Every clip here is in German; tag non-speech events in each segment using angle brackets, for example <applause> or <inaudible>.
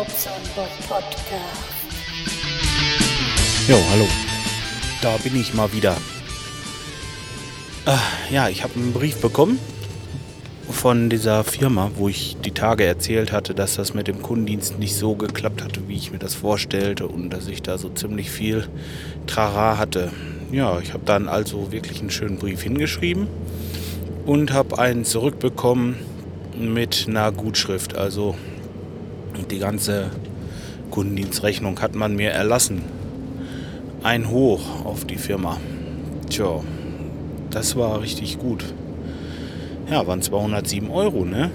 Podcast. Jo, hallo. Da bin ich mal wieder. Ah, ja, ich habe einen Brief bekommen von dieser Firma, wo ich die Tage erzählt hatte, dass das mit dem Kundendienst nicht so geklappt hatte, wie ich mir das vorstellte und dass ich da so ziemlich viel Trara hatte. Ja, ich habe dann also wirklich einen schönen Brief hingeschrieben und habe einen zurückbekommen mit einer Gutschrift. Also die ganze Kundendienstrechnung hat man mir erlassen. Ein Hoch auf die Firma. Tja, das war richtig gut. Ja, waren 207 Euro, ne?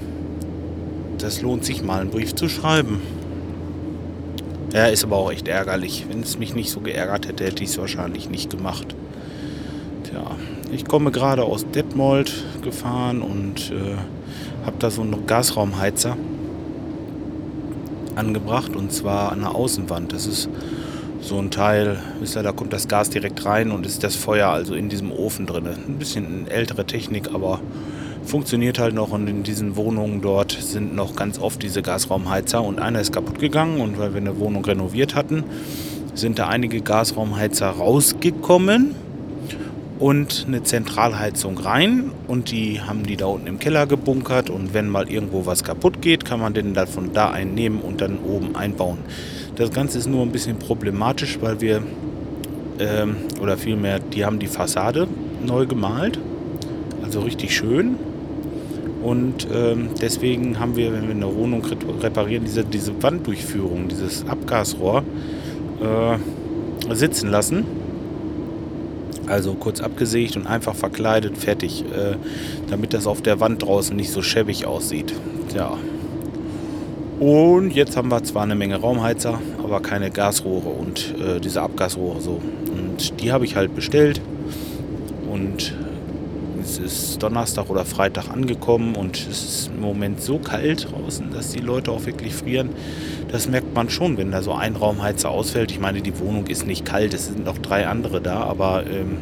Das lohnt sich mal, einen Brief zu schreiben. Ja, ist aber auch echt ärgerlich. Wenn es mich nicht so geärgert hätte, hätte ich es wahrscheinlich nicht gemacht. Tja, ich komme gerade aus Detmold gefahren und äh, habe da so einen Gasraumheizer angebracht und zwar an der Außenwand. Das ist so ein Teil, wisst ihr, da kommt das Gas direkt rein und ist das Feuer also in diesem Ofen drin. Ein bisschen ältere Technik, aber funktioniert halt noch und in diesen Wohnungen dort sind noch ganz oft diese Gasraumheizer und einer ist kaputt gegangen und weil wir eine Wohnung renoviert hatten, sind da einige Gasraumheizer rausgekommen und eine Zentralheizung rein und die haben die da unten im Keller gebunkert und wenn mal irgendwo was kaputt geht, kann man den dann von da einnehmen und dann oben einbauen. Das Ganze ist nur ein bisschen problematisch, weil wir, ähm, oder vielmehr, die haben die Fassade neu gemalt, also richtig schön und ähm, deswegen haben wir, wenn wir eine Wohnung reparieren, diese, diese Wanddurchführung, dieses Abgasrohr äh, sitzen lassen. Also kurz abgesägt und einfach verkleidet, fertig. Äh, damit das auf der Wand draußen nicht so schäbig aussieht. Ja. Und jetzt haben wir zwar eine Menge Raumheizer, aber keine Gasrohre und äh, diese Abgasrohre so. Und die habe ich halt bestellt. Und es ist Donnerstag oder Freitag angekommen und es ist im Moment so kalt draußen, dass die Leute auch wirklich frieren. Das merkt man schon, wenn da so ein Raumheizer ausfällt. Ich meine, die Wohnung ist nicht kalt, es sind noch drei andere da, aber ähm,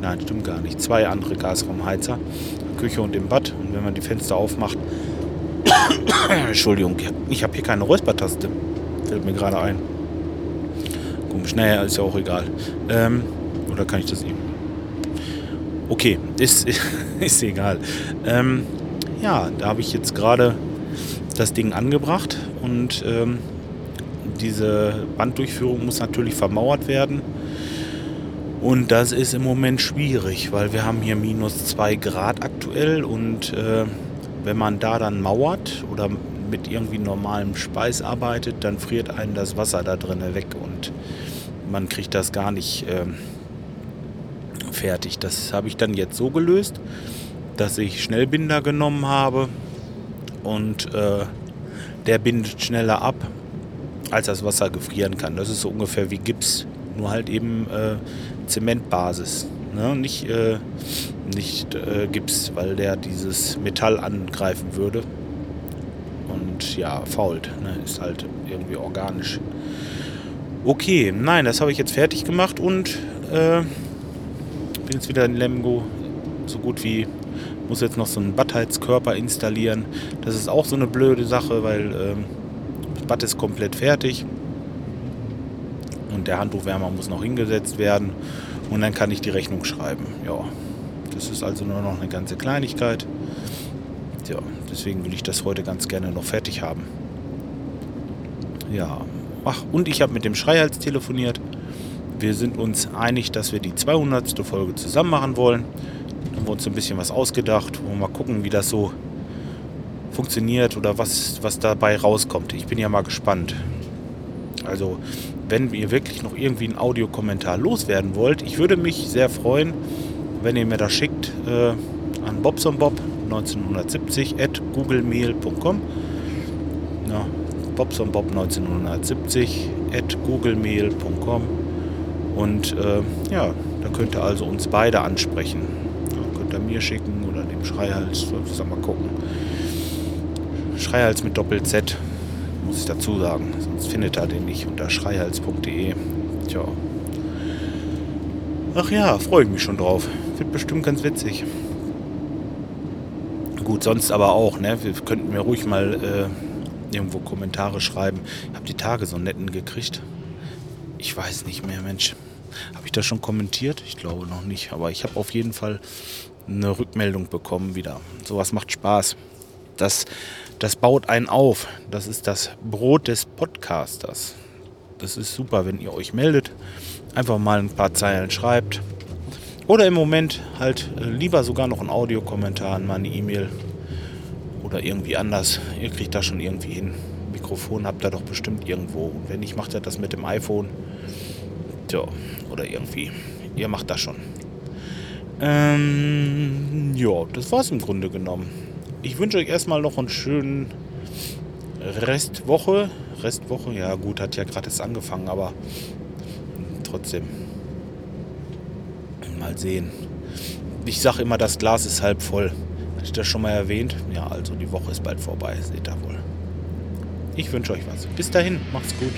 nein, stimmt gar nicht. Zwei andere Gasraumheizer, Küche und im Bad. Und wenn man die Fenster aufmacht, <coughs> Entschuldigung, ich habe hier keine Räuspertaste. Fällt mir gerade ein. Komisch, naja, ist ja auch egal. Ähm, oder kann ich das eben? Okay, ist, <laughs> ist egal. Ähm, ja, da habe ich jetzt gerade das Ding angebracht und ähm, diese Banddurchführung muss natürlich vermauert werden. Und das ist im Moment schwierig, weil wir haben hier minus 2 Grad aktuell und äh, wenn man da dann mauert oder mit irgendwie normalem Speis arbeitet, dann friert einen das Wasser da drinnen weg und man kriegt das gar nicht äh, fertig. Das habe ich dann jetzt so gelöst, dass ich Schnellbinder genommen habe und äh, der bindet schneller ab, als das Wasser gefrieren kann. Das ist so ungefähr wie Gips, nur halt eben äh, Zementbasis. Ne? Nicht, äh, nicht äh, Gips, weil der dieses Metall angreifen würde. Und ja, fault. Ne? Ist halt irgendwie organisch. Okay, nein, das habe ich jetzt fertig gemacht und äh, bin jetzt wieder in Lemgo. So gut wie muss jetzt noch so einen Badheizkörper installieren. Das ist auch so eine blöde Sache, weil ähm, das Bad ist komplett fertig. Und der Handtuchwärmer muss noch hingesetzt werden. Und dann kann ich die Rechnung schreiben. Ja, das ist also nur noch eine ganze Kleinigkeit. Ja, deswegen will ich das heute ganz gerne noch fertig haben. Ja, ach, und ich habe mit dem Schreihals telefoniert. Wir sind uns einig, dass wir die 200. Folge zusammen machen wollen. Haben wir uns ein bisschen was ausgedacht. Wollen wir mal gucken, wie das so funktioniert oder was, was dabei rauskommt. Ich bin ja mal gespannt. Also, wenn ihr wirklich noch irgendwie einen Audiokommentar loswerden wollt, ich würde mich sehr freuen, wenn ihr mir das schickt äh, an bobsonbob 1970 at googlemail.com. Ja, bobsonbob 1970 at googlemail.com. Und äh, ja, da könnt ihr also uns beide ansprechen. Ja, könnt ihr mir schicken oder dem Schreihals, soll mal gucken. Schreihals mit Doppel-Z, muss ich dazu sagen. Sonst findet ihr den nicht unter schreihals.de. Tja. Ach ja, freue ich mich schon drauf. Wird bestimmt ganz witzig. Gut, sonst aber auch, ne? Wir könnten mir ruhig mal äh, irgendwo Kommentare schreiben. Ich habe die Tage so netten gekriegt. Ich weiß nicht mehr, Mensch. Habe ich das schon kommentiert? Ich glaube noch nicht. Aber ich habe auf jeden Fall eine Rückmeldung bekommen wieder. Sowas macht Spaß. Das, das baut einen auf. Das ist das Brot des Podcasters. Das ist super, wenn ihr euch meldet. Einfach mal ein paar Zeilen schreibt. Oder im Moment halt äh, lieber sogar noch ein Audiokommentar an meine E-Mail. Oder irgendwie anders. Ihr kriegt das schon irgendwie hin. Mikrofon habt ihr doch bestimmt irgendwo. Und wenn nicht, macht ihr das mit dem iPhone. Tja, oder irgendwie. Ihr macht das schon. Ähm, ja, das war's im Grunde genommen. Ich wünsche euch erstmal noch einen schönen Restwoche. Restwoche, ja gut, hat ja gerade erst angefangen, aber trotzdem. Mal sehen. Ich sage immer, das Glas ist halb voll. Hatte ich das schon mal erwähnt? Ja, also die Woche ist bald vorbei, seht ihr wohl. Ich wünsche euch was. Bis dahin, macht's gut.